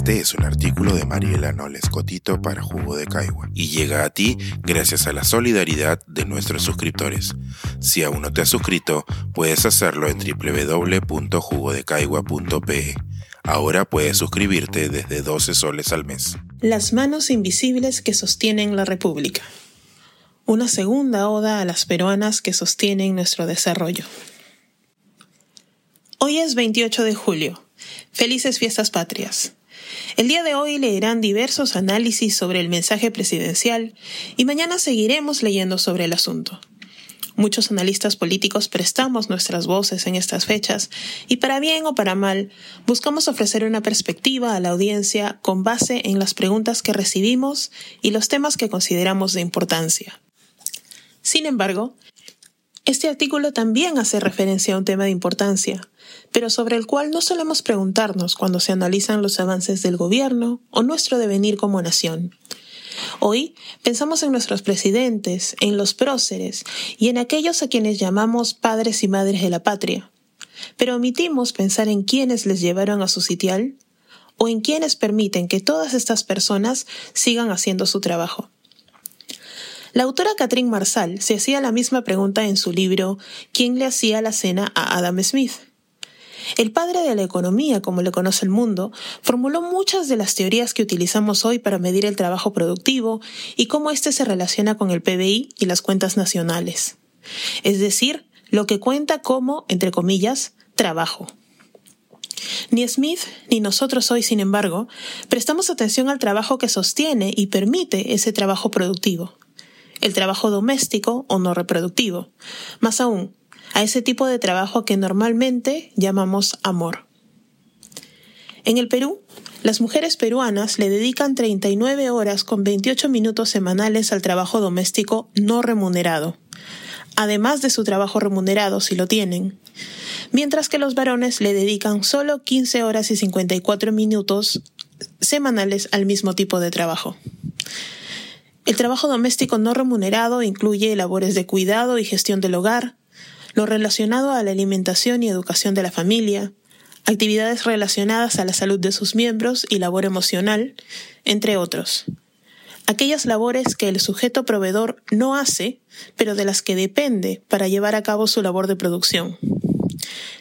Este es un artículo de Mariela Noles Cotito para Jugo de Caigua y llega a ti gracias a la solidaridad de nuestros suscriptores. Si aún no te has suscrito, puedes hacerlo en www.jugodecaigua.pe. Ahora puedes suscribirte desde 12 soles al mes. Las manos invisibles que sostienen la República. Una segunda oda a las peruanas que sostienen nuestro desarrollo. Hoy es 28 de julio. Felices fiestas patrias. El día de hoy leerán diversos análisis sobre el mensaje presidencial y mañana seguiremos leyendo sobre el asunto. Muchos analistas políticos prestamos nuestras voces en estas fechas y para bien o para mal buscamos ofrecer una perspectiva a la audiencia con base en las preguntas que recibimos y los temas que consideramos de importancia. Sin embargo, este artículo también hace referencia a un tema de importancia, pero sobre el cual no solemos preguntarnos cuando se analizan los avances del gobierno o nuestro devenir como nación. Hoy pensamos en nuestros presidentes, en los próceres y en aquellos a quienes llamamos padres y madres de la patria. Pero omitimos pensar en quienes les llevaron a su sitial o en quienes permiten que todas estas personas sigan haciendo su trabajo. La autora Catherine Marsal se hacía la misma pregunta en su libro ¿Quién le hacía la cena a Adam Smith? El padre de la economía, como le conoce el mundo, formuló muchas de las teorías que utilizamos hoy para medir el trabajo productivo y cómo éste se relaciona con el PBI y las cuentas nacionales. Es decir, lo que cuenta como, entre comillas, trabajo. Ni Smith ni nosotros hoy, sin embargo, prestamos atención al trabajo que sostiene y permite ese trabajo productivo. El trabajo doméstico o no reproductivo. Más aún, a ese tipo de trabajo que normalmente llamamos amor. En el Perú, las mujeres peruanas le dedican 39 horas con 28 minutos semanales al trabajo doméstico no remunerado, además de su trabajo remunerado si lo tienen, mientras que los varones le dedican solo 15 horas y 54 minutos semanales al mismo tipo de trabajo. Trabajo doméstico no remunerado incluye labores de cuidado y gestión del hogar, lo relacionado a la alimentación y educación de la familia, actividades relacionadas a la salud de sus miembros y labor emocional, entre otros. Aquellas labores que el sujeto proveedor no hace, pero de las que depende para llevar a cabo su labor de producción.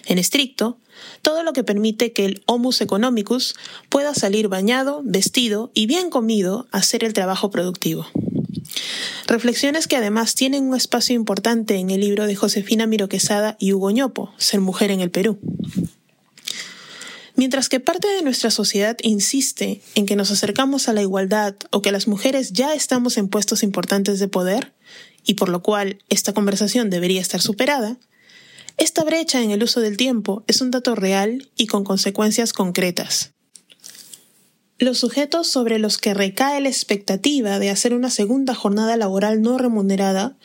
En estricto, todo lo que permite que el homus economicus pueda salir bañado, vestido y bien comido a hacer el trabajo productivo. Reflexiones que además tienen un espacio importante en el libro de Josefina Miroquesada y Hugo Ñopo, Ser mujer en el Perú. Mientras que parte de nuestra sociedad insiste en que nos acercamos a la igualdad o que las mujeres ya estamos en puestos importantes de poder, y por lo cual esta conversación debería estar superada, esta brecha en el uso del tiempo es un dato real y con consecuencias concretas. Los sujetos sobre los que recae la expectativa de hacer una segunda jornada laboral no remunerada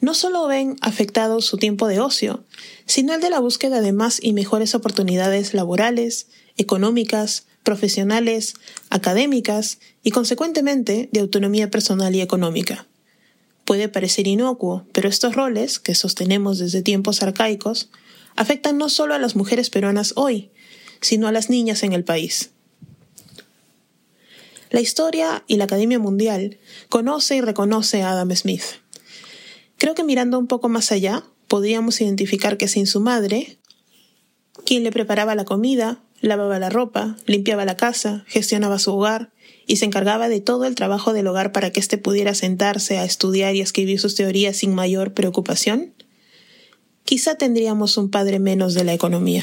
no solo ven afectado su tiempo de ocio, sino el de la búsqueda de más y mejores oportunidades laborales, económicas, profesionales, académicas y consecuentemente de autonomía personal y económica. Puede parecer inocuo, pero estos roles, que sostenemos desde tiempos arcaicos, afectan no solo a las mujeres peruanas hoy, sino a las niñas en el país. La historia y la Academia Mundial conoce y reconoce a Adam Smith. Creo que mirando un poco más allá, podríamos identificar que sin su madre, quien le preparaba la comida, lavaba la ropa, limpiaba la casa, gestionaba su hogar y se encargaba de todo el trabajo del hogar para que éste pudiera sentarse a estudiar y escribir sus teorías sin mayor preocupación, quizá tendríamos un padre menos de la economía.